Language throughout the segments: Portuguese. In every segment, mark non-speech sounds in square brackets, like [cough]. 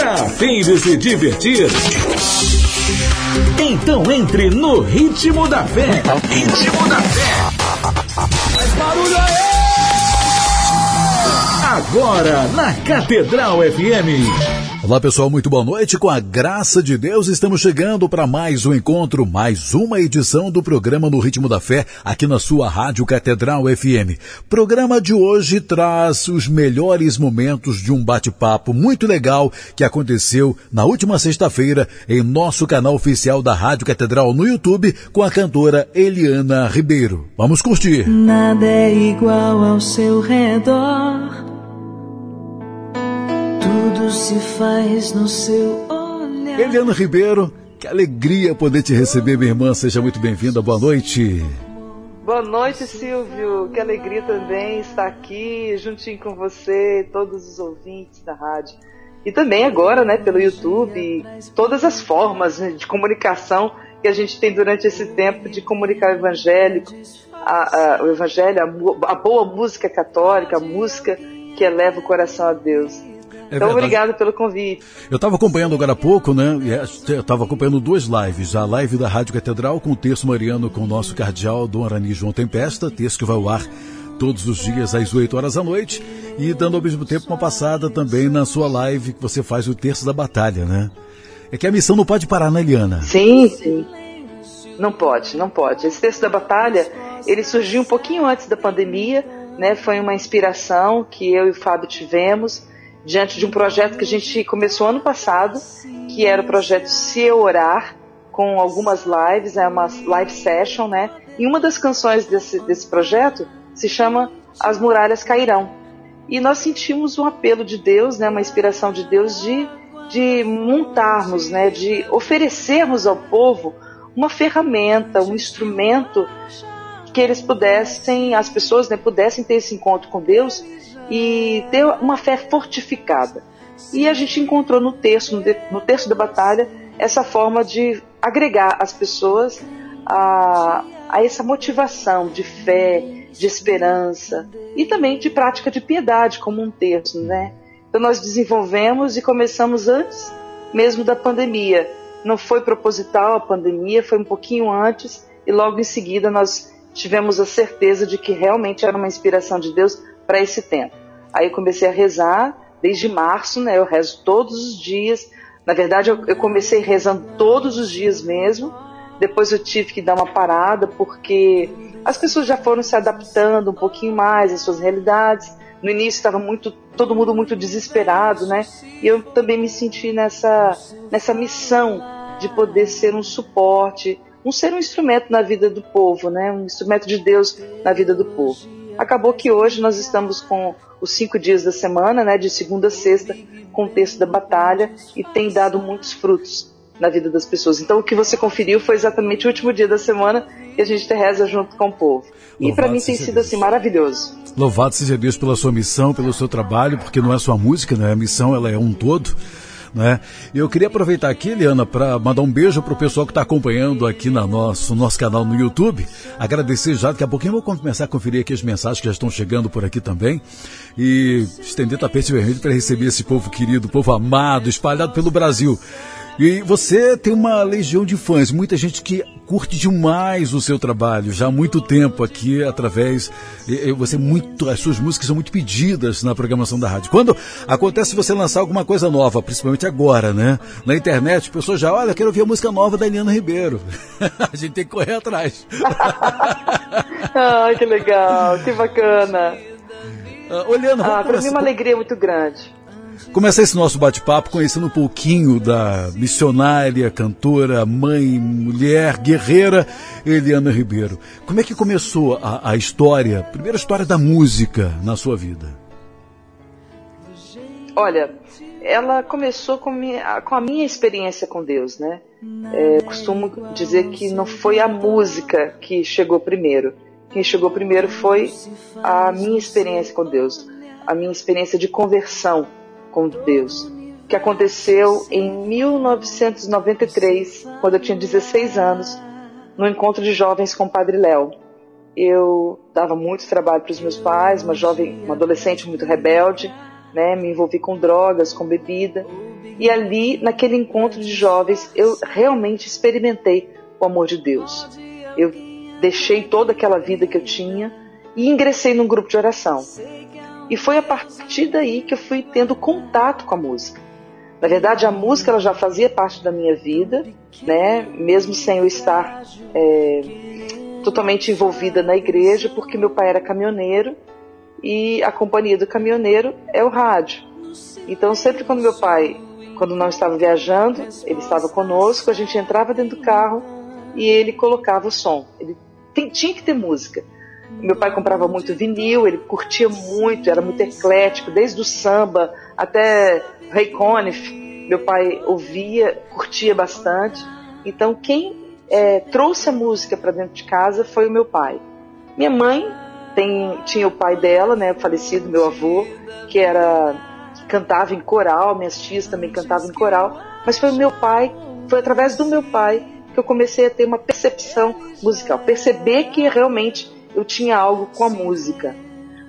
Tá fim de se divertir? Então entre no ritmo da fé. Ritmo da fé. Faz barulho aí! Agora na Catedral FM. Olá pessoal, muito boa noite. Com a graça de Deus, estamos chegando para mais um encontro, mais uma edição do programa No Ritmo da Fé, aqui na sua Rádio Catedral FM. Programa de hoje traz os melhores momentos de um bate-papo muito legal que aconteceu na última sexta-feira em nosso canal oficial da Rádio Catedral no YouTube com a cantora Eliana Ribeiro. Vamos curtir. Nada é igual ao seu redor. Tudo se faz no seu olhar. Eliana Ribeiro, que alegria poder te receber, minha irmã. Seja muito bem-vinda. Boa noite. Boa noite, Silvio. Que alegria também estar aqui juntinho com você, todos os ouvintes da rádio. E também agora, né, pelo YouTube, todas as formas né, de comunicação que a gente tem durante esse tempo de comunicar o evangélico, a, a, o evangelho, a, a boa música católica, a música que eleva o coração a Deus. É então, obrigado pelo convite. Eu estava acompanhando agora há pouco, né? É, eu estava acompanhando duas lives. A live da Rádio Catedral com o texto mariano com o nosso cardeal Dom Arani João Tempesta, texto que vai ao ar todos os dias às 8 horas da noite. E dando ao mesmo tempo uma passada também na sua live que você faz o terço da batalha, né? É que a missão não pode parar, né, Eliana? Sim, sim. Não pode, não pode. Esse texto da batalha, ele surgiu um pouquinho antes da pandemia, né? Foi uma inspiração que eu e o Fábio tivemos diante de um projeto que a gente começou ano passado, que era o projeto Se Orar, com algumas lives, é uma live session, né? E uma das canções desse, desse projeto se chama As Muralhas Cairão. E nós sentimos um apelo de Deus, né, uma inspiração de Deus de, de montarmos, né, de oferecermos ao povo uma ferramenta, um instrumento que eles pudessem, as pessoas né, pudessem ter esse encontro com Deus e ter uma fé fortificada. E a gente encontrou no texto, no, texto da batalha, essa forma de agregar as pessoas a, a essa motivação de fé, de esperança e também de prática de piedade, como um texto, né? Então nós desenvolvemos e começamos antes mesmo da pandemia. Não foi proposital a pandemia, foi um pouquinho antes e logo em seguida nós tivemos a certeza de que realmente era uma inspiração de Deus para esse tempo. Aí eu comecei a rezar desde março, né? Eu rezo todos os dias. Na verdade, eu, eu comecei rezando todos os dias mesmo. Depois eu tive que dar uma parada porque as pessoas já foram se adaptando um pouquinho mais às suas realidades. No início estava muito todo mundo muito desesperado, né? E eu também me senti nessa nessa missão de poder ser um suporte, um ser um instrumento na vida do povo, né? Um instrumento de Deus na vida do povo. Acabou que hoje nós estamos com os cinco dias da semana, né, de segunda a sexta, com o texto da batalha e tem dado muitos frutos na vida das pessoas. Então o que você conferiu foi exatamente o último dia da semana que a gente reza junto com o povo. Louvado e para mim tem sido Deus. assim maravilhoso. Louvado seja Deus pela sua missão, pelo seu trabalho, porque não é só a música, né? A missão ela é um todo. Né? Eu queria aproveitar aqui, Eliana, para mandar um beijo para o pessoal que está acompanhando aqui no nosso, nosso canal no YouTube. Agradecer já, daqui a pouquinho eu vou começar a conferir aqui as mensagens que já estão chegando por aqui também. E estender tapete vermelho para receber esse povo querido, povo amado, espalhado pelo Brasil. E você tem uma legião de fãs, muita gente que curte demais o seu trabalho, já há muito tempo aqui, através. Você muito, as suas músicas são muito pedidas na programação da rádio. Quando acontece você lançar alguma coisa nova, principalmente agora, né? Na internet, a pessoa já, olha, quero ouvir a música nova da Eliana Ribeiro. [laughs] a gente tem que correr atrás. [laughs] Ai, que legal, que bacana. Uh, olhando, ah, para mim é uma alegria muito grande começar esse nosso bate-papo conhecendo um pouquinho da missionária, cantora, mãe, mulher, guerreira Eliana Ribeiro. Como é que começou a, a história, a primeira história da música na sua vida? Olha, ela começou com, minha, com a minha experiência com Deus, né? É, costumo dizer que não foi a música que chegou primeiro. Quem chegou primeiro foi a minha experiência com Deus, a minha experiência de conversão com Deus, que aconteceu em 1993, quando eu tinha 16 anos, no encontro de jovens com o Padre Léo. Eu dava muito trabalho para os meus pais, uma jovem, uma adolescente muito rebelde, né? Me envolvi com drogas, com bebida E ali, naquele encontro de jovens, eu realmente experimentei o amor de Deus. Eu deixei toda aquela vida que eu tinha e ingressei num grupo de oração. E foi a partir daí que eu fui tendo contato com a música. Na verdade, a música ela já fazia parte da minha vida, né? Mesmo sem eu estar é, totalmente envolvida na igreja, porque meu pai era caminhoneiro e a companhia do caminhoneiro é o rádio. Então, sempre quando meu pai, quando não estava viajando, ele estava conosco, a gente entrava dentro do carro e ele colocava o som. Ele tem, tinha que ter música. Meu pai comprava muito vinil, ele curtia muito, era muito eclético, desde o samba até Ray Conniff. Meu pai ouvia, curtia bastante. Então, quem é, trouxe a música para dentro de casa foi o meu pai. Minha mãe tem, tinha o pai dela, né, falecido, meu avô, que era que cantava em coral, minhas tias também cantavam em coral, mas foi o meu pai, foi através do meu pai que eu comecei a ter uma percepção musical, perceber que realmente eu tinha algo com a música.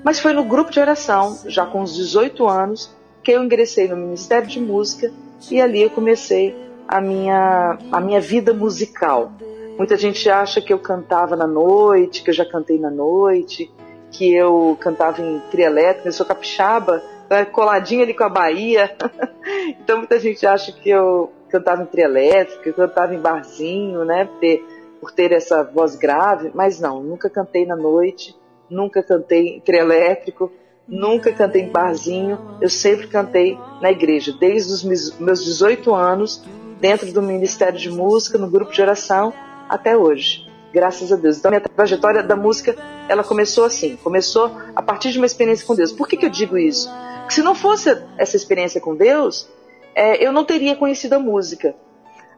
Mas foi no grupo de oração, já com os 18 anos, que eu ingressei no Ministério de Música e ali eu comecei a minha, a minha vida musical. Muita gente acha que eu cantava na noite, que eu já cantei na noite, que eu cantava em tria elétrica, eu sou capixaba, né, coladinha ali com a Bahia. [laughs] então muita gente acha que eu cantava em tria elétrica, que eu cantava em barzinho, né? Porque por ter essa voz grave, mas não, nunca cantei na noite, nunca cantei em elétrico, nunca cantei em barzinho, eu sempre cantei na igreja, desde os meus 18 anos, dentro do Ministério de Música, no grupo de oração, até hoje. Graças a Deus. Então, minha trajetória da música, ela começou assim, começou a partir de uma experiência com Deus. Por que, que eu digo isso? Porque se não fosse essa experiência com Deus, é, eu não teria conhecido a música.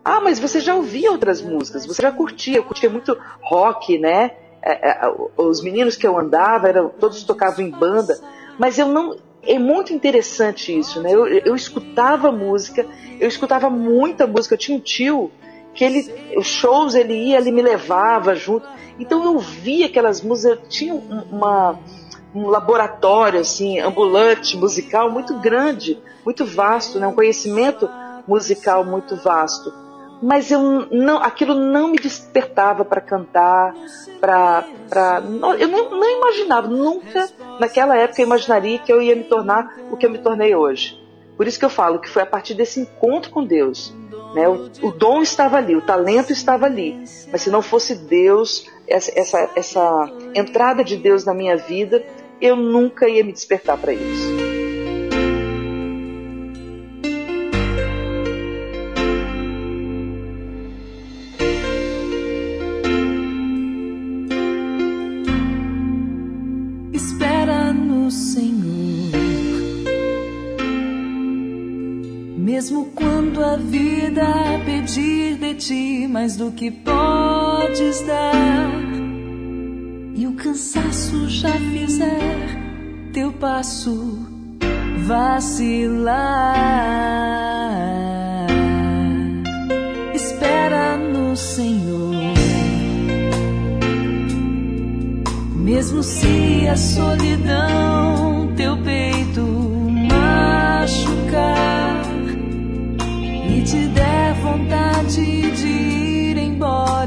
Ah, mas você já ouvia outras músicas, você já curtia, eu curtia muito rock, né? É, é, os meninos que eu andava, eram, todos tocavam em banda, mas eu não. É muito interessante isso, né? Eu, eu escutava música, eu escutava muita música. Eu tinha um tio que ele, os shows ele ia, ele me levava junto. Então eu via aquelas músicas, eu tinha uma, um laboratório assim, ambulante, musical muito grande, muito vasto, né? um conhecimento musical muito vasto mas eu não, aquilo não me despertava para cantar, para, eu não, não imaginava, nunca naquela época eu imaginaria que eu ia me tornar o que eu me tornei hoje. Por isso que eu falo que foi a partir desse encontro com Deus. Né? O, o dom estava ali, o talento estava ali, mas se não fosse Deus, essa, essa, essa entrada de Deus na minha vida, eu nunca ia me despertar para isso. Mesmo quando a vida pedir de ti mais do que podes dar, e o cansaço já fizer teu passo vacilar. Espera no Senhor, mesmo se a solidão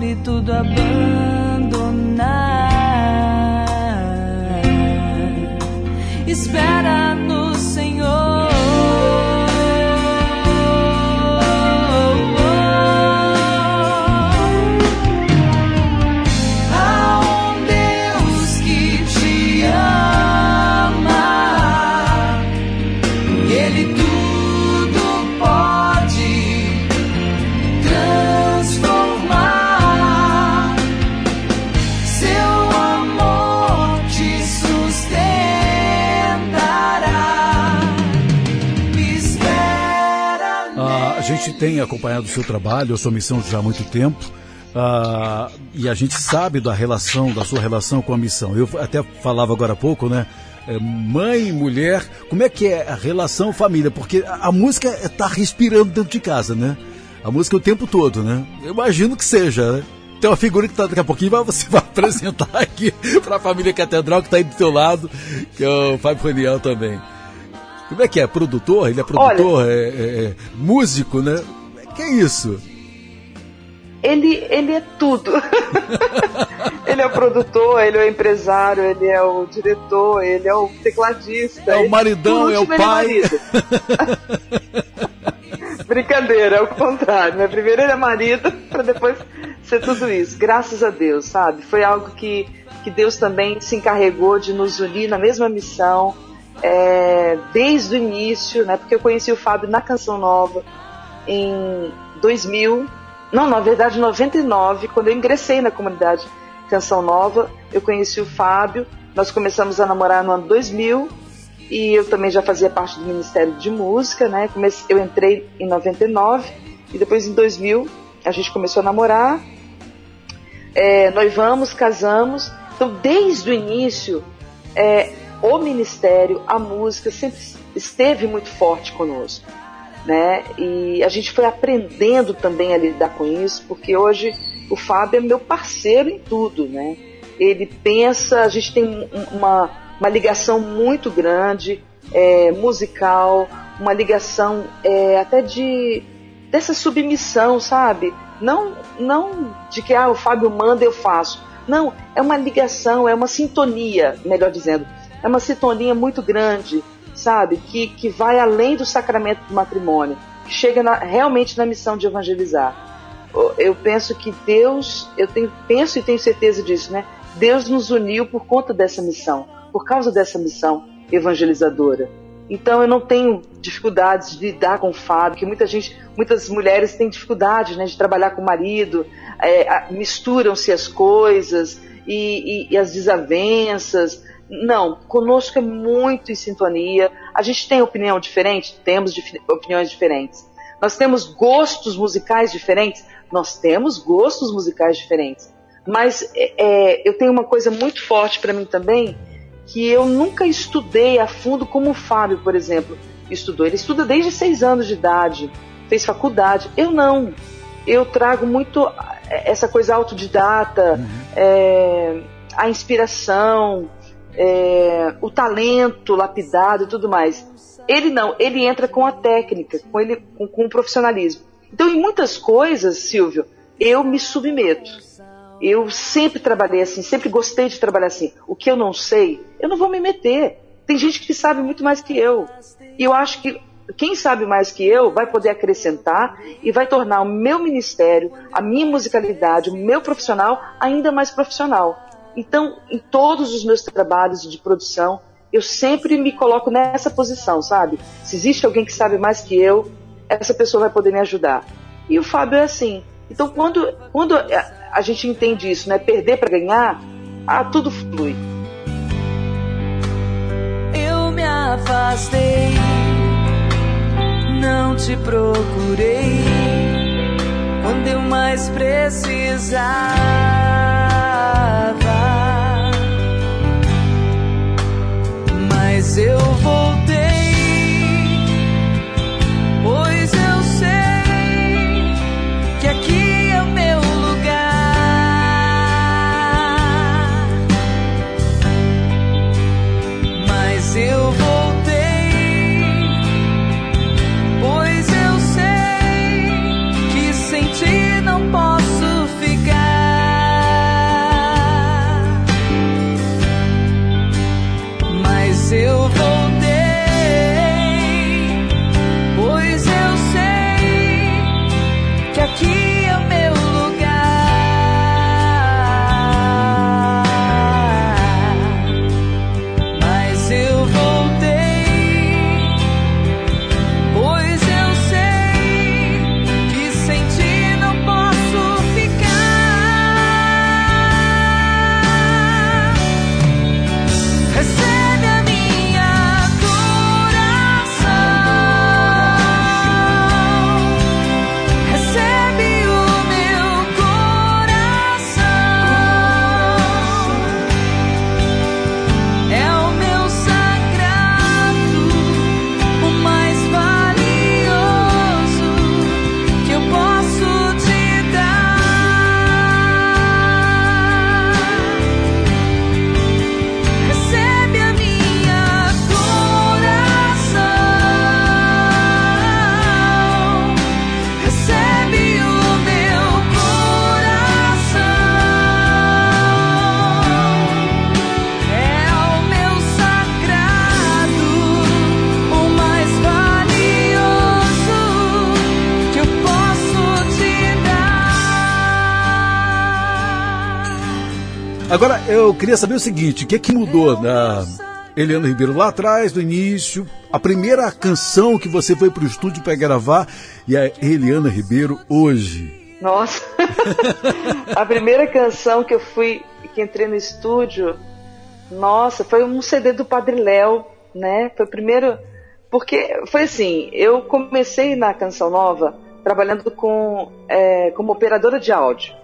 e tudo abandonar. Espera tem acompanhado o seu trabalho, a sua missão já há muito tempo. Uh, e a gente sabe da relação, da sua relação com a missão. Eu até falava agora há pouco, né? É, mãe, mulher, como é que é a relação família? Porque a, a música está respirando dentro de casa, né? A música o tempo todo, né? Eu imagino que seja, né? Tem uma figura que tá, daqui a pouquinho você vai [laughs] apresentar aqui para a família Catedral que está aí do teu lado, que é o Fábio Raniel também. Como é que é? Produtor? Ele é produtor, Olha, é, é, é músico, né? Que é isso? Ele, ele é tudo. [laughs] ele é o produtor, ele é o empresário, ele é o diretor, ele é o tecladista. É o maridão, é o pai. [laughs] Brincadeira, é o contrário, né? Primeiro ele é marido, [laughs] para depois ser tudo isso. Graças a Deus, sabe? Foi algo que, que Deus também se encarregou de nos unir na mesma missão, é, desde o início, né? Porque eu conheci o Fábio na Canção Nova em 2000, não, na verdade, 99, quando eu ingressei na comunidade Canção Nova, eu conheci o Fábio, nós começamos a namorar no ano 2000 e eu também já fazia parte do Ministério de Música, né? Eu entrei em 99 e depois em 2000 a gente começou a namorar, é, noivamos, casamos. Então, desde o início, é, o ministério, a música sempre esteve muito forte conosco né? E a gente foi aprendendo também a lidar com isso, porque hoje o Fábio é meu parceiro em tudo, né? Ele pensa, a gente tem uma, uma ligação muito grande, é, musical, uma ligação é, até de dessa submissão, sabe? Não, não de que ah, o Fábio manda eu faço. Não, é uma ligação, é uma sintonia, melhor dizendo, é uma sintonia muito grande sabe? Que, que vai além do sacramento do matrimônio, chega na, realmente na missão de evangelizar. Eu penso que Deus, eu tenho, penso e tenho certeza disso, né? Deus nos uniu por conta dessa missão, por causa dessa missão evangelizadora. Então eu não tenho dificuldades de lidar com o Fábio, que muita gente, muitas mulheres têm dificuldade né, de trabalhar com o marido, é, misturam-se as coisas e, e, e as desavenças, não, conosco é muito em sintonia. A gente tem opinião diferente? Temos dif opiniões diferentes. Nós temos gostos musicais diferentes? Nós temos gostos musicais diferentes. Mas é, é eu tenho uma coisa muito forte para mim também, que eu nunca estudei a fundo como o Fábio, por exemplo, estudou. Ele estuda desde seis anos de idade, fez faculdade. Eu não. Eu trago muito é, essa coisa autodidata, uhum. é, a inspiração, é, o talento lapidado e tudo mais. Ele não, ele entra com a técnica, com, ele, com, com o profissionalismo. Então, em muitas coisas, Silvio, eu me submeto. Eu sempre trabalhei assim, sempre gostei de trabalhar assim. O que eu não sei, eu não vou me meter. Tem gente que sabe muito mais que eu. E eu acho que quem sabe mais que eu vai poder acrescentar e vai tornar o meu ministério, a minha musicalidade, o meu profissional ainda mais profissional. Então, em todos os meus trabalhos de produção, eu sempre me coloco nessa posição, sabe? Se existe alguém que sabe mais que eu, essa pessoa vai poder me ajudar. E o Fábio é assim. Então, quando, quando a gente entende isso, né? Perder para ganhar, ah, tudo flui. Eu me afastei, não te procurei quando eu mais precisava. Mas Agora, eu queria saber o seguinte: o que é que mudou na Eliana Ribeiro lá atrás, no início, a primeira canção que você foi para o estúdio para gravar e a Eliana Ribeiro hoje? Nossa! [laughs] a primeira canção que eu fui, que entrei no estúdio, nossa, foi um CD do Padre Léo, né? Foi o primeiro. Porque foi assim, eu comecei na Canção Nova trabalhando com, é, como operadora de áudio.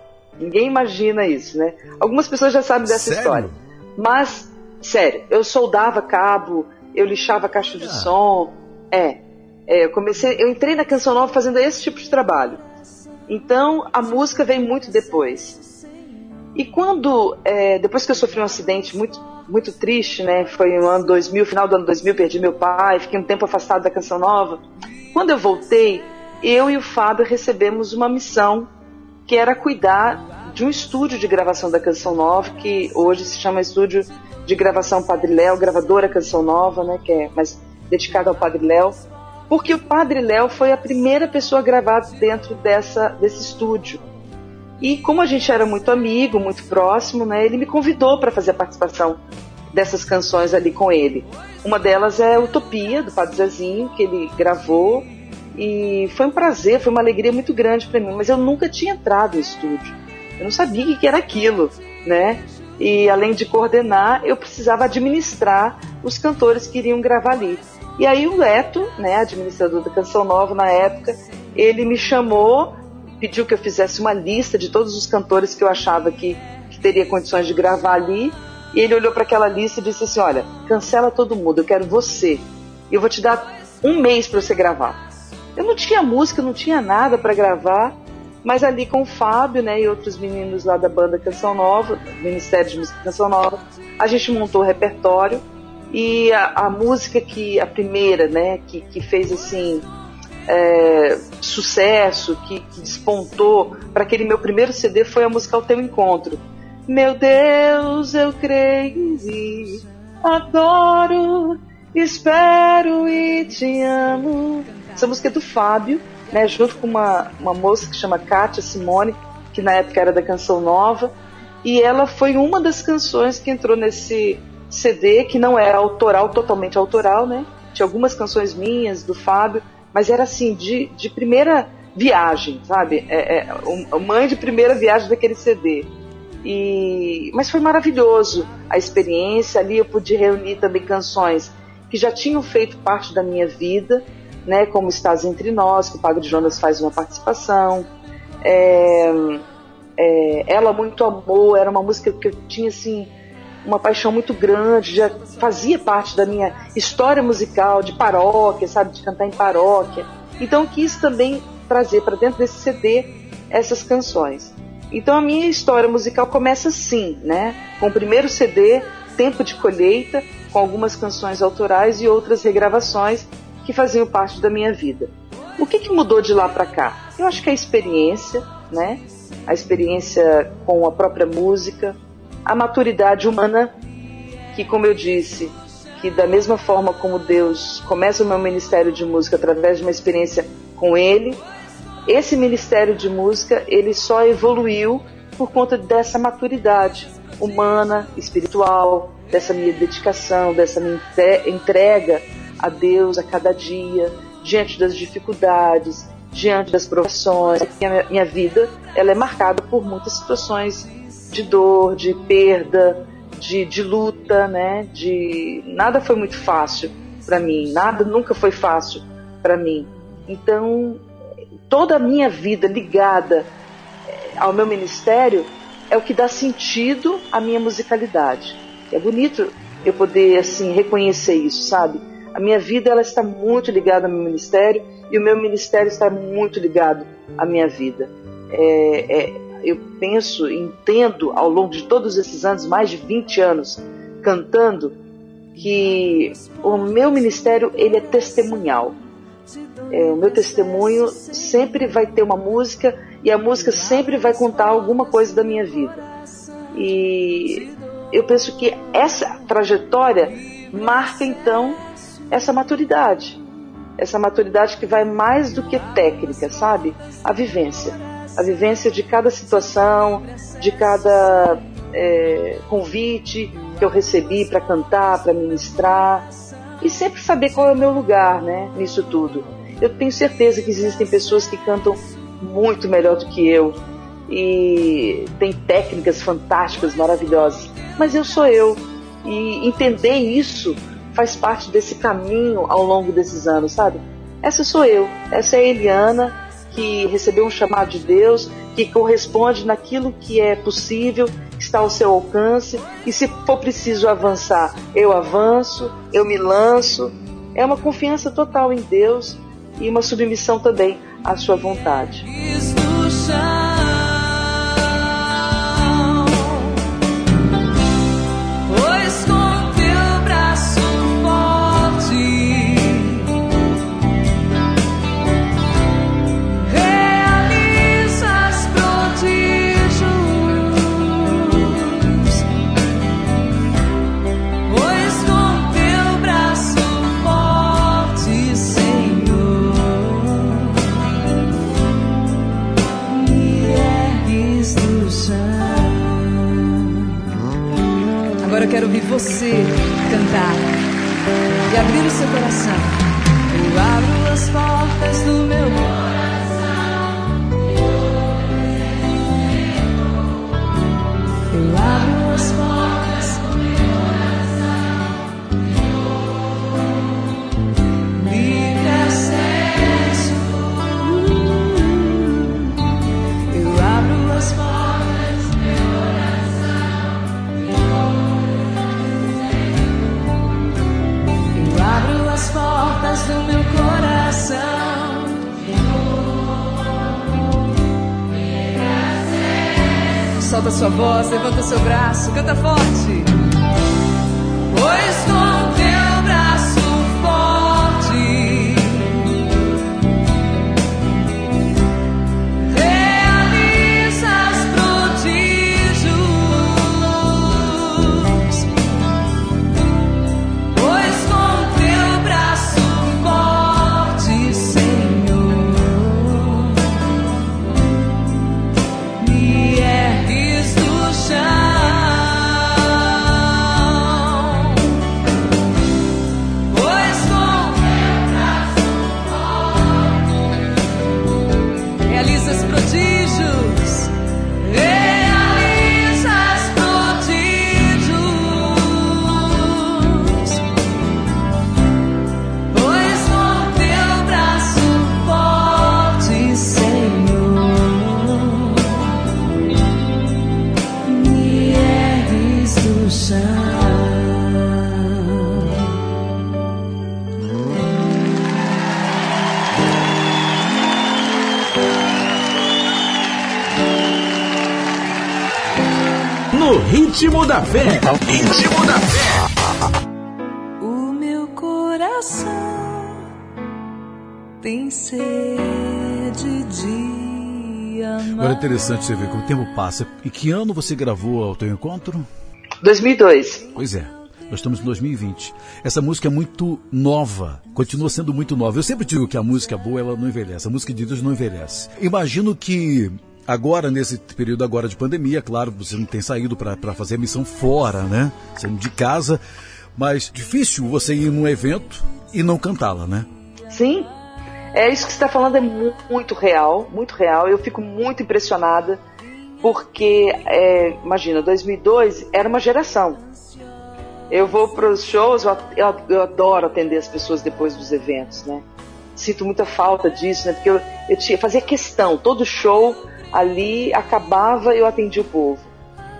Ninguém imagina isso, né? Algumas pessoas já sabem dessa Sério? história. Mas, sério, eu soldava cabo, eu lixava caixa de Ah. som. É, é, eu comecei, eu entrei na Canção Nova fazendo esse tipo de trabalho. Então, a música vem muito depois. E quando, é, depois que eu sofri um acidente muito, muito triste, né? Foi no ano 2000, final do ano 2000, perdi meu pai, fiquei um tempo afastado da Canção Nova. Quando eu voltei, eu e o Fábio recebemos uma missão que era cuidar de um estúdio de gravação da Canção Nova, que hoje se chama Estúdio de Gravação Padre Léo, gravadora Canção Nova, né? Que é mais dedicada ao Padre Léo. Porque o Padre Léo foi a primeira pessoa a gravar dentro dessa, desse estúdio. E como a gente era muito amigo, muito próximo, né, ele me convidou para fazer a participação dessas canções ali com ele. Uma delas é Utopia, do Padre Zezinho, que ele gravou. E foi um prazer, foi uma alegria muito grande para mim. Mas eu nunca tinha entrado no estúdio. Eu não sabia o que era aquilo, né? E além de coordenar, eu precisava administrar os cantores que iriam gravar ali. E aí o Leto, né, administrador da Canção Nova na época, ele me chamou pediu que eu fizesse uma lista de todos os cantores que eu achava que, que teria condições de gravar ali. E ele olhou para aquela lista e disse assim: Olha, cancela todo mundo, eu quero você. Eu vou te dar um mês para você gravar. Eu não tinha música, não tinha nada para gravar, mas ali com o Fábio né, e outros meninos lá da banda Canção Nova, Ministério de Música Canção Nova, a gente montou o repertório. E a, a música que, a primeira, né, que, que fez assim, é, sucesso, que, que despontou para aquele meu primeiro CD foi a música O Teu Encontro. Meu Deus, eu creio e adoro, espero e te amo. Essa música é do Fábio, né, junto com uma, uma moça que chama Kátia Simone, que na época era da Canção Nova, e ela foi uma das canções que entrou nesse CD, que não era autoral, totalmente autoral, né? Tinha algumas canções minhas, do Fábio, mas era assim, de, de primeira viagem, sabe? É, é, mãe de primeira viagem daquele CD. E, mas foi maravilhoso a experiência. Ali eu pude reunir também canções que já tinham feito parte da minha vida, né? Como Estás Entre Nós, que o Padre Jonas faz uma participação. É, é, Ela Muito Amor, era uma música que eu tinha assim uma paixão muito grande, já fazia parte da minha história musical de paróquia, sabe, de cantar em paróquia. Então quis também trazer para dentro desse CD essas canções. Então a minha história musical começa assim, né? Com o primeiro CD, Tempo de Colheita, com algumas canções autorais e outras regravações que faziam parte da minha vida. O que, que mudou de lá para cá? Eu acho que a experiência, né? A experiência com a própria música, a maturidade humana, que como eu disse, que da mesma forma como Deus começa o meu ministério de música através de uma experiência com Ele, esse ministério de música ele só evoluiu por conta dessa maturidade humana, espiritual, dessa minha dedicação, dessa minha entre- entrega a Deus a cada dia, diante das dificuldades, diante das provações. Minha, minha vida ela é marcada por muitas situações de dor, de perda, de, de luta, né? De nada foi muito fácil para mim, nada nunca foi fácil para mim. Então toda a minha vida ligada eh, ao meu ministério é o que dá sentido à minha musicalidade. É bonito eu poder assim reconhecer isso, sabe? A minha vida ela está muito ligada ao meu ministério e o meu ministério está muito ligado à minha vida. É, é, eu penso, entendo ao longo de todos esses anos, mais de 20 anos cantando, que o meu ministério ele é testemunhal. É, o meu testemunho sempre vai ter uma música e a música sempre vai contar alguma coisa da minha vida. E eu penso que essa trajetória marca então essa maturidade. Essa maturidade que vai mais do que técnica, sabe? A vivência. A vivência de cada situação, de cada é, convite que eu recebi para cantar, para ministrar e sempre saber qual é o meu lugar, né, nisso tudo. Eu tenho certeza que existem pessoas que cantam muito melhor do que eu e tem técnicas fantásticas, maravilhosas, mas eu sou eu e entender isso faz parte desse caminho ao longo desses anos, sabe? Essa sou eu, essa é a Eliana que recebeu um chamado de Deus, que corresponde naquilo que é possível, está ao seu alcance, e se for preciso avançar, eu avanço, eu me lanço. É uma confiança total em Deus e uma submissão também à sua vontade. Você cantar e abrir o seu coração. Eu abro as portas do meu coração. Sua voz, levanta seu braço, canta forte. No ritmo da fé. Ritmo da fé. O meu coração tem sede de amar. Agora é interessante você ver como o tempo passa. E que ano você gravou o teu encontro? 2002. Pois é. Nós estamos em 2020. Essa música é muito nova, continua sendo muito nova. Eu sempre digo que a música boa ela não envelhece, a música de Deus não envelhece. Imagino que agora nesse período agora de pandemia, claro, você não tem saído para fazer a missão fora, né? Saindo de casa, mas difícil você ir num evento e não cantá-la, né? Sim, é isso que você está falando é mu- muito real, muito real. Eu fico muito impressionada porque, é, imagina, 2002 era uma geração. Eu vou para os shows, eu, eu- eu adoro atender as pessoas depois dos eventos, né? Sinto muita falta disso, né? Porque eu, eu tinha, fazia questão, todo show ali acabava eu atendia o povo.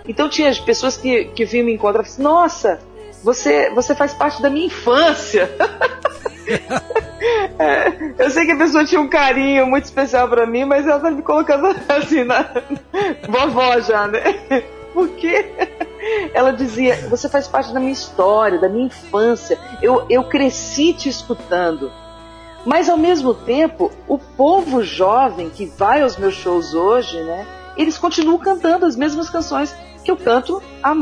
Então tinha pessoas que, que vinham me encontrar e assim, nossa, você, você faz parte da minha infância. [laughs] É, eu sei que a pessoa tinha um carinho muito especial pra mim, mas ela tá me colocando [laughs] assim na vovó já, né? Porque ela dizia: Você faz parte da minha história, da minha infância. Eu, eu cresci te escutando. Mas ao mesmo tempo, o povo jovem que vai aos meus shows hoje, né? Eles continuam cantando as mesmas canções que eu canto há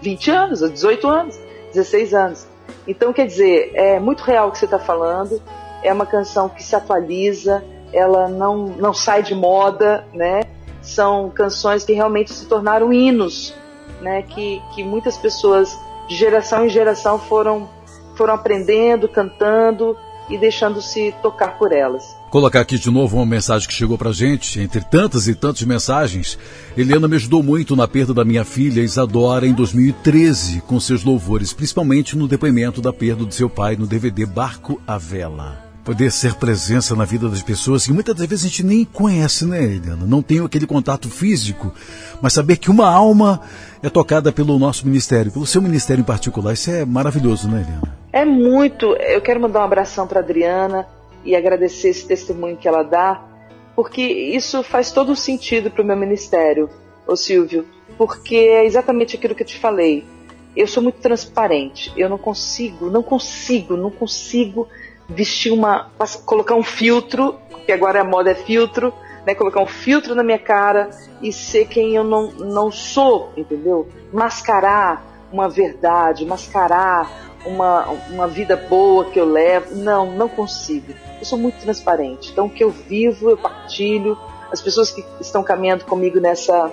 20 anos, há 18 anos, 16 anos. Então, quer dizer, é muito real o que você está falando. É uma canção que se atualiza, ela não, não sai de moda, né? São canções que realmente se tornaram hinos né, que, que muitas pessoas de geração em geração foram, foram aprendendo, cantando e deixando-se tocar por elas. Colocar aqui de novo uma mensagem que chegou pra gente, entre tantas e tantas mensagens. Eliana me ajudou muito na perda da minha filha Isadora em 2013, com seus louvores, principalmente no depoimento da perda do seu pai no DVD Barco à Vela poder ser presença na vida das pessoas que muitas das vezes a gente nem conhece, né, Eliana? Não tem aquele contato físico, mas saber que uma alma é tocada pelo nosso ministério, pelo seu ministério em particular, isso é maravilhoso, né, Eliana? É muito. Eu quero mandar um abração para Adriana e agradecer esse testemunho que ela dá, porque isso faz todo sentido para o meu ministério, ô Silvio, porque é exatamente aquilo que eu te falei. Eu sou muito transparente. Eu não consigo, não consigo, não consigo vestir uma. colocar um filtro, que agora a moda é filtro, né? Colocar um filtro na minha cara e ser quem eu não, não sou, entendeu? Mascarar uma verdade, mascarar uma, uma vida boa que eu levo. Não, não consigo. Eu sou muito transparente. Então o que eu vivo, eu partilho. As pessoas que estão caminhando comigo nessa,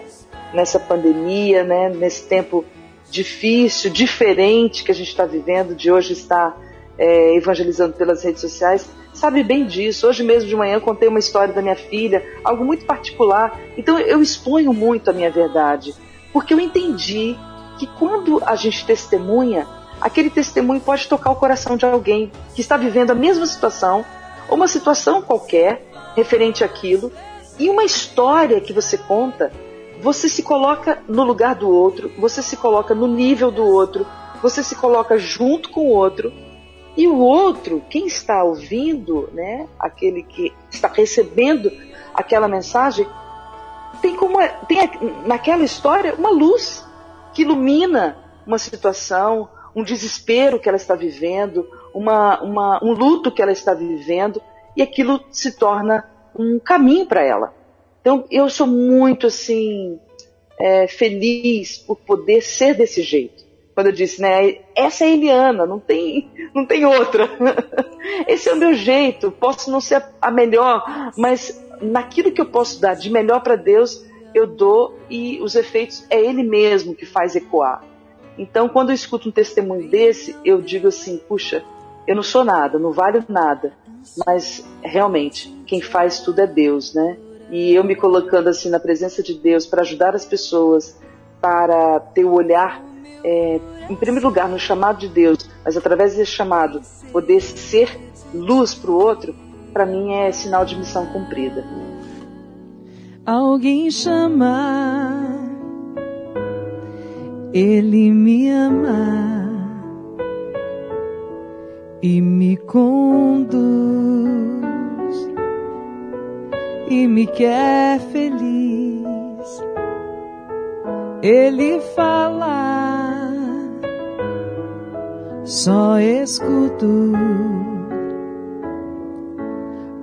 nessa pandemia, né? Nesse tempo difícil, diferente que a gente está vivendo, de hoje estar é, evangelizando pelas redes sociais, sabe bem disso. Hoje mesmo de manhã contei uma história da minha filha, algo muito particular. Então eu exponho muito a minha verdade, porque eu entendi que quando a gente testemunha, aquele testemunho pode tocar o coração de alguém que está vivendo a mesma situação, ou uma situação qualquer referente àquilo, e uma história que você conta, você se coloca no lugar do outro, você se coloca no nível do outro, você se coloca junto com o outro e o outro, quem está ouvindo, né, aquele que está recebendo aquela mensagem, tem como tem naquela história uma luz que ilumina uma situação, um desespero que ela está vivendo, uma, uma, um luto que ela está vivendo, e aquilo se torna um caminho para ela. Então eu sou muito assim é, feliz por poder ser desse jeito quando eu disse, né, essa é a Eliana, não tem, não tem outra. [laughs] Esse é o meu jeito, posso não ser a melhor, mas naquilo que eu posso dar de melhor para Deus, eu dou e os efeitos é Ele mesmo que faz ecoar. Então, quando eu escuto um testemunho desse, eu digo assim, puxa, eu não sou nada, não valho nada, mas realmente quem faz tudo é Deus, né? E eu me colocando assim na presença de Deus para ajudar as pessoas, para ter o olhar é, em primeiro lugar, no chamado de Deus, mas através desse chamado, poder ser luz para o outro, para mim é sinal de missão cumprida. Alguém chama, Ele me ama e me conduz e me quer feliz. Ele fala só escuto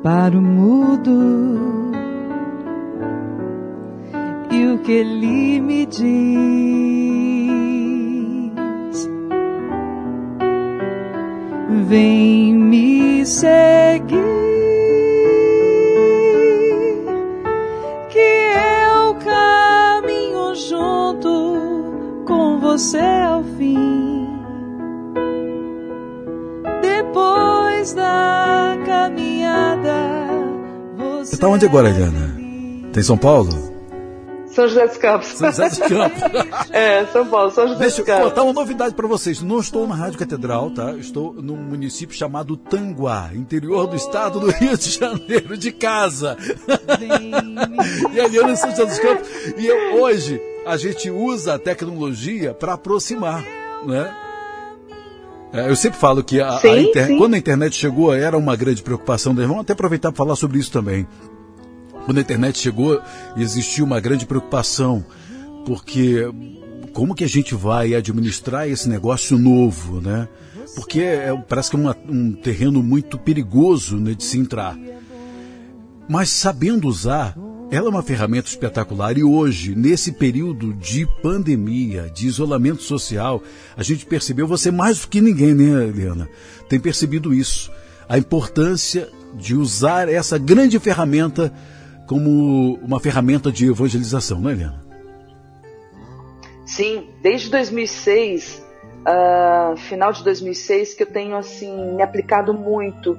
para o mudo e o que ele me diz vem me seguir que eu caminho junto com você ao fim da caminhada. Você está onde agora, Eliana? Tem São Paulo? São José dos Campos. São José dos Campos. [laughs] é, São Paulo, São José Deixa dos Campos. eu contar uma novidade para vocês. Não estou na Rádio Catedral, tá? Estou num município chamado Tanguá, interior do estado do Rio de Janeiro, de casa. [laughs] e a Eliana em São José dos Campos. E eu, hoje a gente usa a tecnologia para aproximar, né? É, eu sempre falo que a, sim, a inter... quando a internet chegou era uma grande preocupação. Vamos até aproveitar para falar sobre isso também. Quando a internet chegou, existia uma grande preocupação, porque como que a gente vai administrar esse negócio novo, né? Porque é, parece que é uma, um terreno muito perigoso né, de se entrar. Mas sabendo usar, ela é uma ferramenta espetacular e hoje, nesse período de pandemia, de isolamento social, a gente percebeu, você mais do que ninguém, né, Eliana, tem percebido isso. A importância de usar essa grande ferramenta como uma ferramenta de evangelização, não é, Eliana? Sim, desde 2006, uh, ah, final de 2006, que eu tenho assim me aplicado muito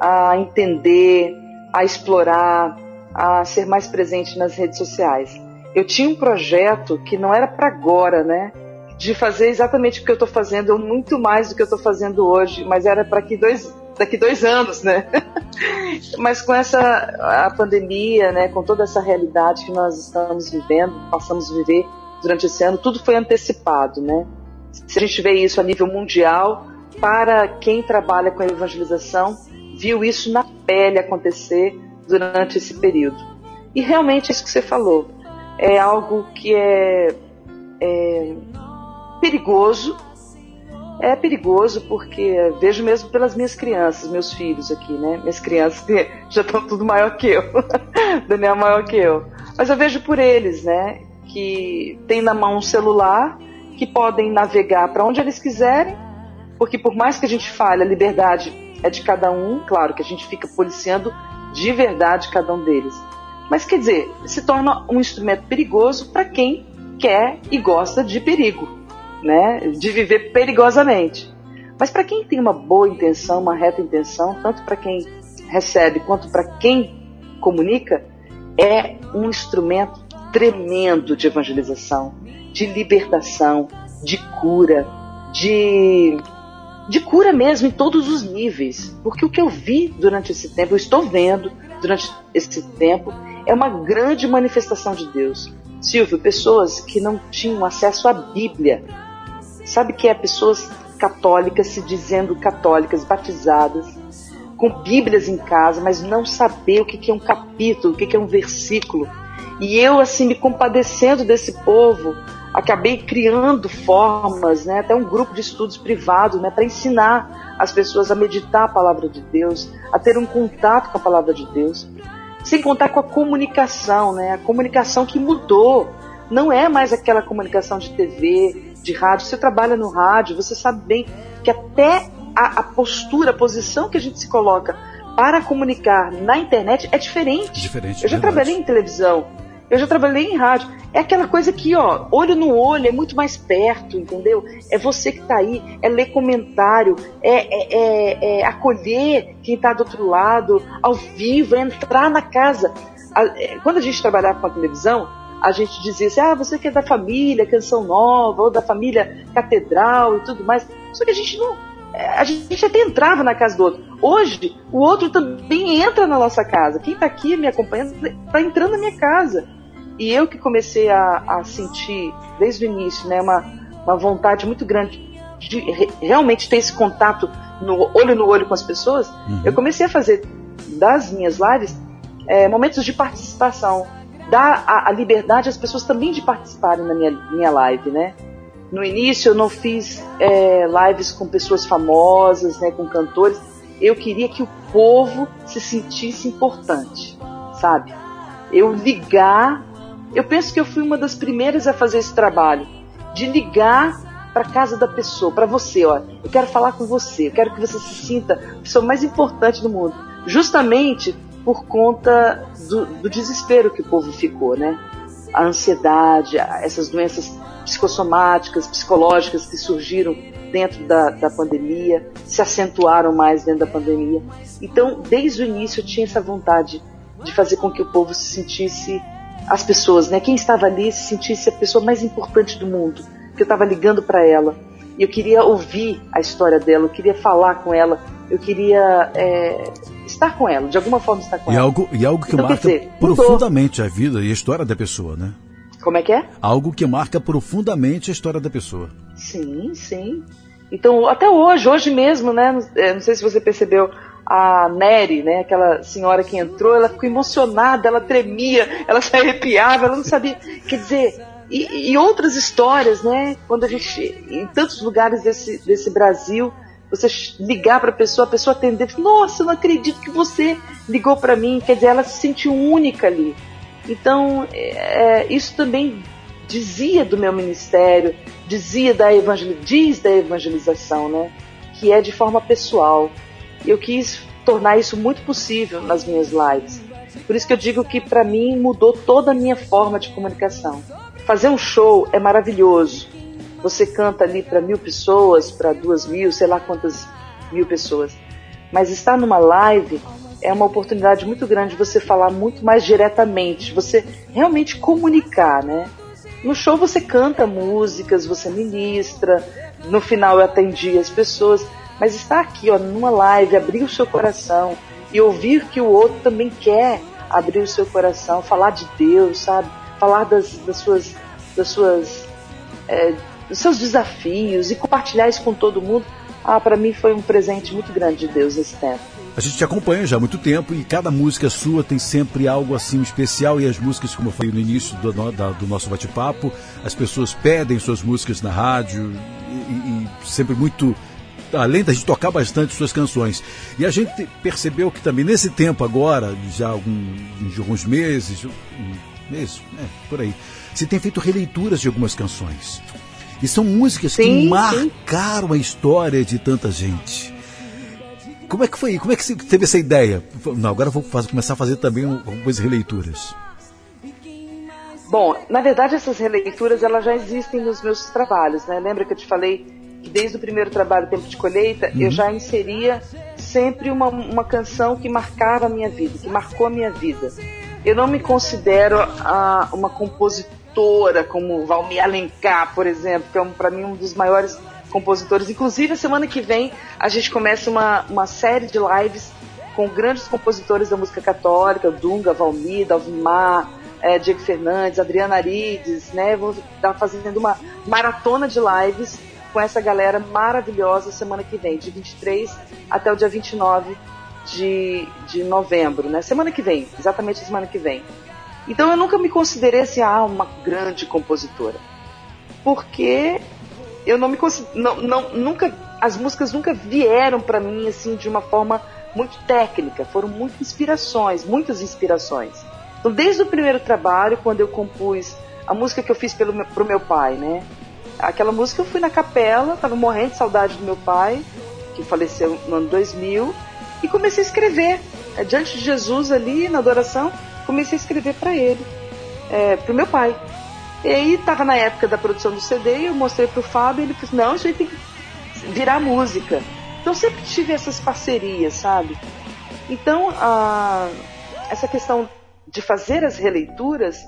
a entender, a explorar, a ser mais presente nas redes sociais. Eu tinha um projeto que não era para agora, né? De fazer exatamente o que eu estou fazendo, muito mais do que eu estou fazendo hoje, mas era para que dois, daqui dois anos, né? [laughs] mas com essa a pandemia, né? Com toda essa realidade que nós estamos vivendo, passamos a viver durante esse ano, tudo foi antecipado, né? Se a gente vê isso a nível mundial, para quem trabalha com a evangelização, viu isso na pele acontecer durante esse período. E realmente isso que você falou. É algo que é, é perigoso. É perigoso porque vejo mesmo pelas minhas crianças, meus filhos aqui, né? Minhas crianças [laughs] já estão tudo maior que eu, [laughs] Daniel maior que eu. Mas eu vejo por eles, né? Que tem na mão um celular, que podem navegar para onde eles quiserem, porque por mais que a gente fale, a liberdade é de cada um, claro que a gente fica policiando de verdade cada um deles. Mas quer dizer, se torna um instrumento perigoso para quem quer e gosta de perigo, né? De viver perigosamente. Mas para quem tem uma boa intenção, uma reta intenção, tanto para quem recebe quanto para quem comunica, é um instrumento tremendo de evangelização, de libertação, de cura, de de cura mesmo em todos os níveis. Porque o que eu vi durante esse tempo, eu estou vendo durante esse tempo, é uma grande manifestação de Deus. Silvio, pessoas que não tinham acesso à Bíblia. Sabe que é pessoas católicas se dizendo católicas, batizadas, com Bíblias em casa, mas não saber o que é um capítulo, o que é um versículo. E eu, assim, me compadecendo desse povo, acabei criando formas, né, até um grupo de estudos privados, né, para ensinar as pessoas a meditar a palavra de Deus, a ter um contato com a palavra de Deus, sem contar com a comunicação, né, a comunicação que mudou, não é mais aquela comunicação de TV, de rádio. Você trabalha no rádio, você sabe bem que até a, a postura, a posição que a gente se coloca para comunicar na internet é diferente. diferente Eu já verdade. trabalhei em televisão, eu já trabalhei em rádio. É aquela coisa que, ó, olho no olho, é muito mais perto, entendeu? É você que está aí, é ler comentário, é, é, é, é acolher quem está do outro lado, ao vivo, é entrar na casa. É, quando a gente trabalhava com a televisão, a gente dizia assim, ah, você que é da família Canção Nova, ou da família Catedral e tudo mais. Só que a gente não. É, a gente até entrava na casa do outro. Hoje, o outro também entra na nossa casa. Quem está aqui me acompanhando está entrando na minha casa. E eu que comecei a, a sentir, desde o início, né, uma, uma vontade muito grande de re, realmente ter esse contato no olho no olho com as pessoas, uhum. eu comecei a fazer das minhas lives é, momentos de participação, dar a, a, liberdade às pessoas também de participarem na minha, minha live, né? No início eu não fiz é, lives com pessoas famosas, né, com cantores. Eu queria que o povo se sentisse importante, sabe? Eu ligar eu penso que eu fui uma das primeiras a fazer esse trabalho, de ligar para casa da pessoa, para você, ó. Eu quero falar com você, eu quero que você se sinta a pessoa mais importante do mundo, justamente por conta do, do desespero que o povo ficou, né? A ansiedade, essas doenças psicossomáticas, psicológicas que surgiram dentro da, da pandemia, se acentuaram mais dentro da pandemia. Então, desde o início, eu tinha essa vontade de fazer com que o povo se sentisse as pessoas, né? Quem estava ali se sentisse a pessoa mais importante do mundo, que eu estava ligando para ela. E eu queria ouvir a história dela, eu queria falar com ela, eu queria é, estar com ela, de alguma forma estar com e ela. Algo, e algo que então, marca dizer, profundamente mudou. a vida e a história da pessoa, né? Como é que é? Algo que marca profundamente a história da pessoa. Sim, sim. Então, até hoje, hoje mesmo, né? Não é, sei se você percebeu, a Nery, né, aquela senhora que entrou, ela ficou emocionada, ela tremia, ela se arrepiava, ela não sabia. Quer dizer, e, e outras histórias, né? Quando a gente, em tantos lugares desse, desse Brasil, você ligar para a pessoa, a pessoa atender, nossa, eu não acredito que você ligou para mim. Quer dizer, ela se sentiu única ali. Então, é, isso também dizia do meu ministério, dizia da evangel... diz da evangelização, né? Que é de forma pessoal. Eu quis tornar isso muito possível nas minhas lives. Por isso que eu digo que para mim mudou toda a minha forma de comunicação. Fazer um show é maravilhoso. Você canta ali para mil pessoas, para duas mil, sei lá quantas mil pessoas. Mas estar numa live é uma oportunidade muito grande de você falar muito mais diretamente, você realmente comunicar, né? No show você canta músicas, você ministra, no final eu atendi as pessoas, mas estar aqui, ó, numa live, abrir o seu coração e ouvir que o outro também quer abrir o seu coração, falar de Deus, sabe? Falar das, das suas, das suas, é, dos seus desafios e compartilhar isso com todo mundo. Ah, para mim foi um presente muito grande de Deus esse tempo. A gente te acompanha já há muito tempo e cada música sua tem sempre algo assim especial. E as músicas, como eu falei no início do, do nosso bate-papo, as pessoas pedem suas músicas na rádio e, e, sempre muito. Além da gente tocar bastante suas canções. E a gente percebeu que também nesse tempo agora, já algum, de alguns meses, um mês, é, por aí, se tem feito releituras de algumas canções. E são músicas sim, que marcaram sim. a história de tanta gente. Como é que foi? Como é que você teve essa ideia? Não, agora vou fazer, começar a fazer também algumas releituras. Bom, na verdade essas releituras elas já existem nos meus trabalhos, né? Lembra que eu te falei que desde o primeiro trabalho Tempo de Colheita uhum. eu já inseria sempre uma, uma canção que marcava a minha vida, que marcou a minha vida. Eu não me considero a, uma compositora como Valmir Alencar, por exemplo, que é um, para mim um dos maiores compositores. Inclusive, a semana que vem a gente começa uma, uma série de lives com grandes compositores da música católica, Dunga, Valmir, Dalvimar, é, Diego Fernandes, Adriana Arides, né? Vou estar fazendo uma maratona de lives com essa galera maravilhosa semana que vem, de 23 até o dia 29 de, de novembro, né? Semana que vem, exatamente semana que vem. Então eu nunca me considerei assim, ah, uma grande compositora. Porque eu não me não, não, nunca as músicas nunca vieram para mim assim de uma forma muito técnica, foram muitas inspirações, muitas inspirações. Então, desde o primeiro trabalho, quando eu compus a música que eu fiz pelo pro meu pai, né? Aquela música eu fui na capela, tava morrendo de saudade do meu pai, que faleceu no ano 2000, e comecei a escrever. É, diante de Jesus ali, na adoração, comecei a escrever para ele, é, pro meu pai. E aí tava na época da produção do CD, eu mostrei pro Fábio, e ele disse, não, isso aí tem que virar música. Então sempre tive essas parcerias, sabe? Então, a, essa questão de fazer as releituras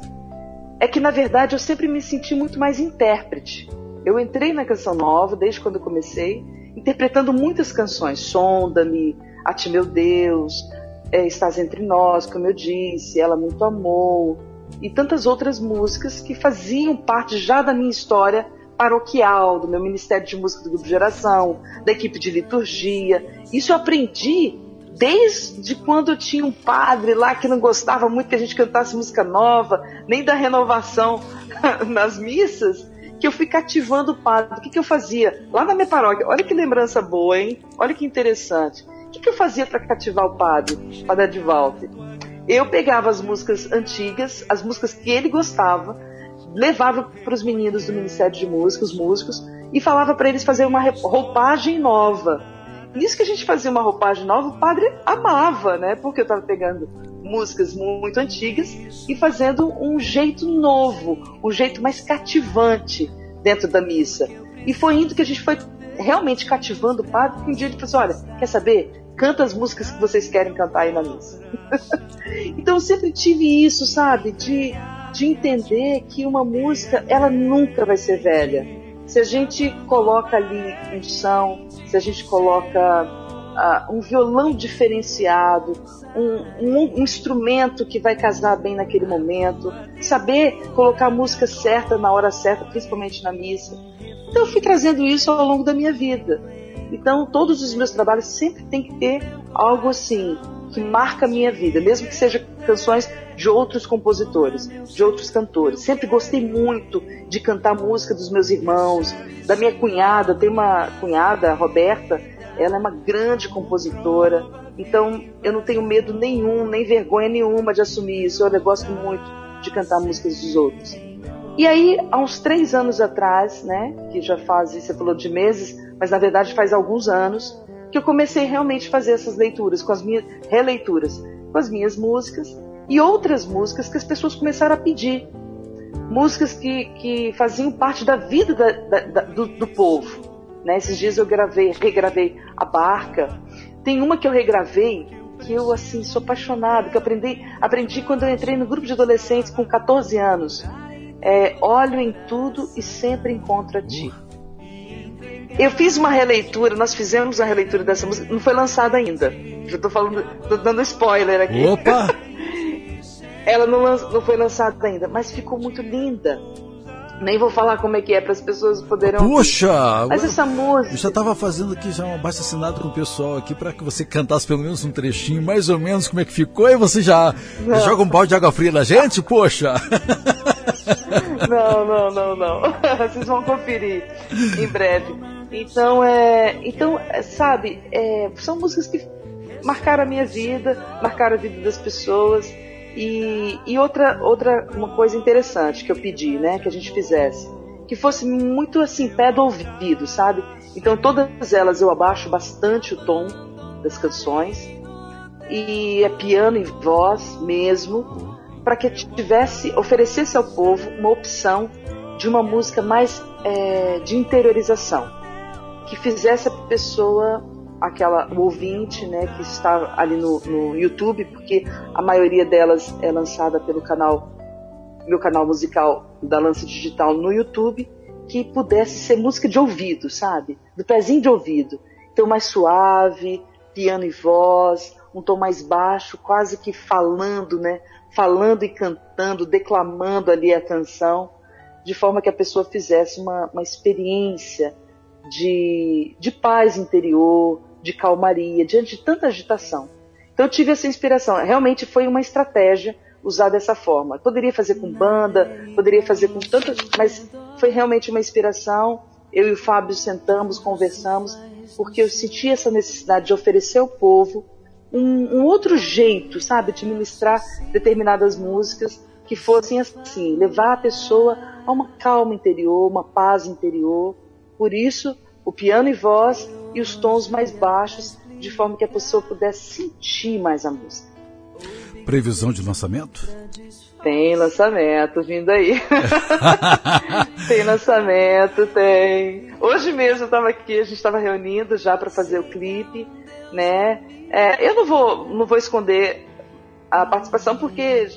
é que, na verdade, eu sempre me senti muito mais intérprete. Eu entrei na Canção Nova, desde quando eu comecei, interpretando muitas canções. Sonda-me, Ate Meu Deus, é, Estás Entre Nós, como eu disse, Ela Muito Amou, e tantas outras músicas que faziam parte já da minha história paroquial, do meu Ministério de Música do Grupo Geração, da equipe de liturgia. Isso eu aprendi desde quando eu tinha um padre lá que não gostava muito que a gente cantasse música nova, nem da renovação [laughs] nas missas, que eu fui cativando o padre. O que, que eu fazia? Lá na minha paróquia, olha que lembrança boa, hein? Olha que interessante. Que, que eu fazia para cativar o padre, o padre Advalter? Eu pegava as músicas antigas, as músicas que ele gostava, levava para os meninos do Ministério de Música, os músicos, e falava para eles fazer uma roupagem nova. Nisso que a gente fazia uma roupagem nova, o padre amava, né? Porque eu estava pegando músicas muito antigas e fazendo um jeito novo, um jeito mais cativante dentro da missa. E foi indo que a gente foi realmente cativando o padre, um dia ele falou assim, olha, quer saber? Canta as músicas que vocês querem cantar aí na missa. [laughs] então eu sempre tive isso, sabe? De, de entender que uma música, ela nunca vai ser velha. Se a gente coloca ali unção, se a gente coloca uh, um violão diferenciado, um, um, um, instrumento que vai casar bem naquele momento, saber colocar a música certa na hora certa, principalmente na missa. Então eu fui trazendo isso ao longo da minha vida. Então, todos os meus trabalhos sempre tem que ter algo assim que marca a minha vida, mesmo que seja canções de outros compositores, de outros cantores. Sempre gostei muito de cantar música dos meus irmãos, da minha cunhada, tem uma cunhada, a Roberta, ela é uma grande compositora. Então, eu não tenho medo nenhum, nem vergonha nenhuma de assumir isso. Eu gosto muito de cantar músicas dos outros. E aí, há uns três anos atrás, né, que já faz, você falou de meses, mas na verdade faz alguns anos que eu comecei realmente a fazer essas leituras, com as minhas releituras, com as minhas músicas e outras músicas que as pessoas começaram a pedir. músicas que, que faziam parte da vida da, da, do, do, povo. Né? Esses dias eu gravei, regravei A Barca. Tem uma que eu regravei que eu assim sou apaixonada, que aprendi, aprendi quando eu entrei no grupo de adolescentes com 14 anos. É, Olho em tudo e sempre encontro a ti. Eu fiz uma releitura, nós fizemos uma releitura dessa música, não foi lançada ainda. Já tô falando, tô dando spoiler aqui. Opa! [laughs] Ela não, não foi lançada ainda, mas ficou muito linda. Nem vou falar como é que é para as pessoas poderem. Puxa! Mas essa música. Eu já estava fazendo aqui já um abaixo assinado com o pessoal aqui para que você cantasse pelo menos um trechinho, mais ou menos como é que ficou, e você já, já joga um balde de água fria na gente? Poxa! [laughs] Não, não, não, não. [laughs] Vocês vão conferir em breve. Então, é, então é, sabe, é, são músicas que marcaram a minha vida, marcaram a vida das pessoas. E, e outra, outra uma coisa interessante que eu pedi, né, que a gente fizesse, que fosse muito assim, pé do ouvido, sabe? Então todas elas eu abaixo bastante o tom das canções e é piano e voz mesmo, para que tivesse oferecesse ao povo uma opção de uma música mais é, de interiorização, que fizesse a pessoa aquela o ouvinte, né, que está ali no, no YouTube, porque a maioria delas é lançada pelo canal meu canal musical da Lança Digital no YouTube, que pudesse ser música de ouvido, sabe? Do pezinho de ouvido. Então mais suave, piano e voz, um tom mais baixo, quase que falando, né? Falando e cantando, declamando ali a canção, de forma que a pessoa fizesse uma, uma experiência de, de paz interior, de calmaria, diante de tanta agitação. Então eu tive essa inspiração. Realmente foi uma estratégia usar dessa forma. Poderia fazer com banda, poderia fazer com tantas, mas foi realmente uma inspiração. Eu e o Fábio sentamos, conversamos, porque eu senti essa necessidade de oferecer ao povo um, um outro jeito, sabe, de ministrar determinadas músicas que fossem assim, levar a pessoa a uma calma interior, uma paz interior. Por isso, o piano e voz e os tons mais baixos, de forma que a pessoa pudesse sentir mais a música. Previsão de lançamento? Tem lançamento vindo aí. [laughs] tem lançamento, tem. Hoje mesmo eu estava aqui, a gente estava reunindo já para fazer o clipe, né? É, eu não vou, não vou esconder a participação porque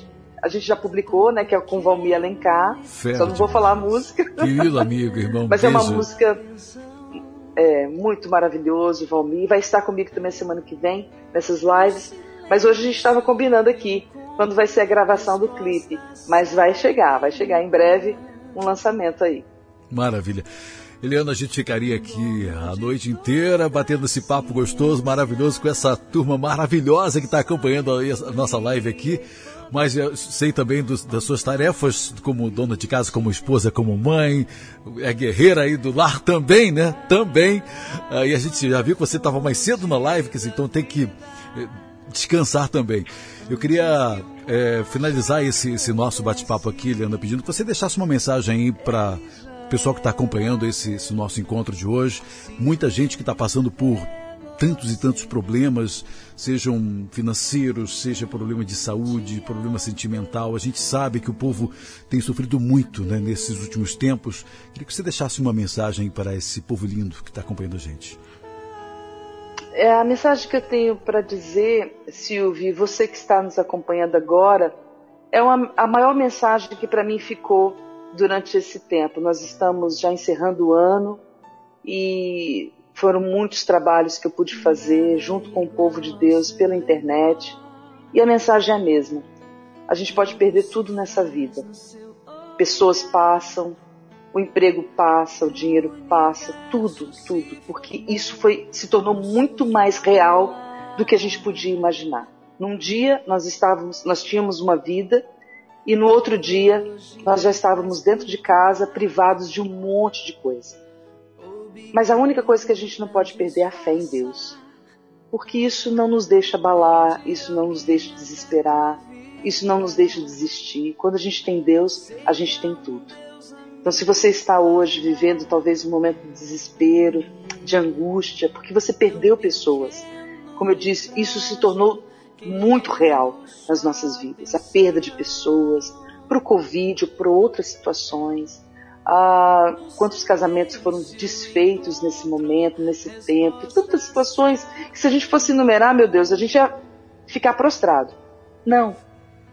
a gente já publicou, né? Que é com Valmir Alencar. Só não vou falar a música. Querido amigo, irmão. Mas beijo. é uma música é, muito maravilhoso, Valmir. Vai estar comigo também semana que vem, nessas lives. Mas hoje a gente estava combinando aqui quando vai ser a gravação do clipe. Mas vai chegar, vai chegar em breve um lançamento aí. Maravilha. Eliana, a gente ficaria aqui a noite inteira batendo esse papo gostoso, maravilhoso, com essa turma maravilhosa que está acompanhando a nossa live aqui mas eu sei também dos, das suas tarefas como dona de casa, como esposa, como mãe, é guerreira aí do lar também, né? Também. Uh, e a gente já viu que você estava mais cedo na live, que, então tem que eh, descansar também. Eu queria é, finalizar esse, esse nosso bate-papo aqui, Leandro, pedindo que você deixasse uma mensagem aí para o pessoal que está acompanhando esse, esse nosso encontro de hoje. Muita gente que está passando por tantos e tantos problemas, sejam financeiros, seja problema de saúde, problema sentimental. A gente sabe que o povo tem sofrido muito né, nesses últimos tempos. Queria que você deixasse uma mensagem para esse povo lindo que está acompanhando a gente. É, a mensagem que eu tenho para dizer, Silvio, você que está nos acompanhando agora, é uma, a maior mensagem que para mim ficou durante esse tempo. Nós estamos já encerrando o ano e foram muitos trabalhos que eu pude fazer junto com o povo de Deus pela internet. E a mensagem é a mesma. A gente pode perder tudo nessa vida. Pessoas passam, o emprego passa, o dinheiro passa, tudo, tudo, porque isso foi se tornou muito mais real do que a gente podia imaginar. Num dia nós estávamos, nós tínhamos uma vida e no outro dia nós já estávamos dentro de casa, privados de um monte de coisa. Mas a única coisa que a gente não pode perder é a fé em Deus. Porque isso não nos deixa abalar, isso não nos deixa desesperar, isso não nos deixa desistir. Quando a gente tem Deus, a gente tem tudo. Então, se você está hoje vivendo talvez um momento de desespero, de angústia, porque você perdeu pessoas, como eu disse, isso se tornou muito real nas nossas vidas. A perda de pessoas, para o Covid, para outras situações. Ah, quantos casamentos foram desfeitos nesse momento, nesse tempo, tantas situações que se a gente fosse enumerar, meu Deus, a gente ia ficar prostrado. Não.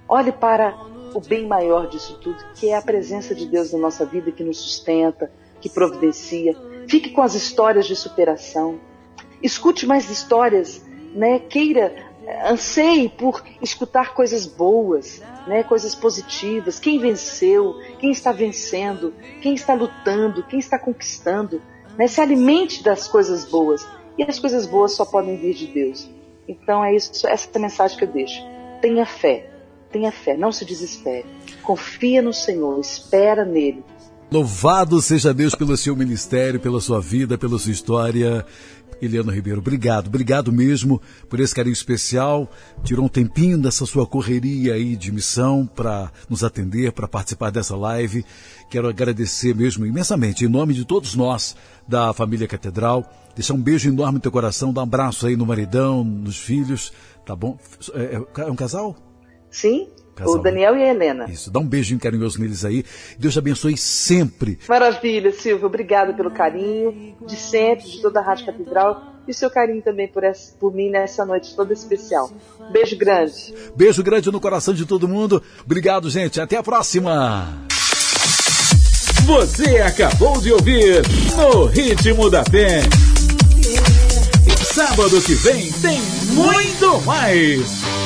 Olhe para o bem maior disso tudo, que é a presença de Deus na nossa vida, que nos sustenta, que providencia. Fique com as histórias de superação. Escute mais histórias, né? Queira, anseie por escutar coisas boas, né? Coisas positivas. Quem venceu, quem está vencendo, quem está lutando, quem está conquistando. Né? Se alimente das coisas boas. E as coisas boas só podem vir de Deus. Então é isso, essa é a mensagem que eu deixo. Tenha fé, tenha fé, não se desespere. Confia no Senhor, espera nele. Louvado seja Deus pelo seu ministério, pela sua vida, pela sua história. Eliano Ribeiro, obrigado, obrigado mesmo por esse carinho especial. Tirou um tempinho dessa sua correria aí de missão para nos atender, para participar dessa live. Quero agradecer mesmo imensamente, em nome de todos nós da família Catedral. Deixar um beijo enorme no teu coração, dar um abraço aí no maridão, nos filhos, tá bom? É, é, é um casal? Sim, Casal, o Daniel e a Helena. Isso, dá um beijinho carinhoso neles aí. Deus te abençoe sempre. Maravilha, Silvio. Obrigada pelo carinho de sempre, de toda a Rádio Catedral. E o seu carinho também por, essa, por mim nessa noite toda especial. Beijo grande. Beijo grande no coração de todo mundo. Obrigado, gente. Até a próxima. Você acabou de ouvir No Ritmo da Fé. Sábado que vem tem muito mais.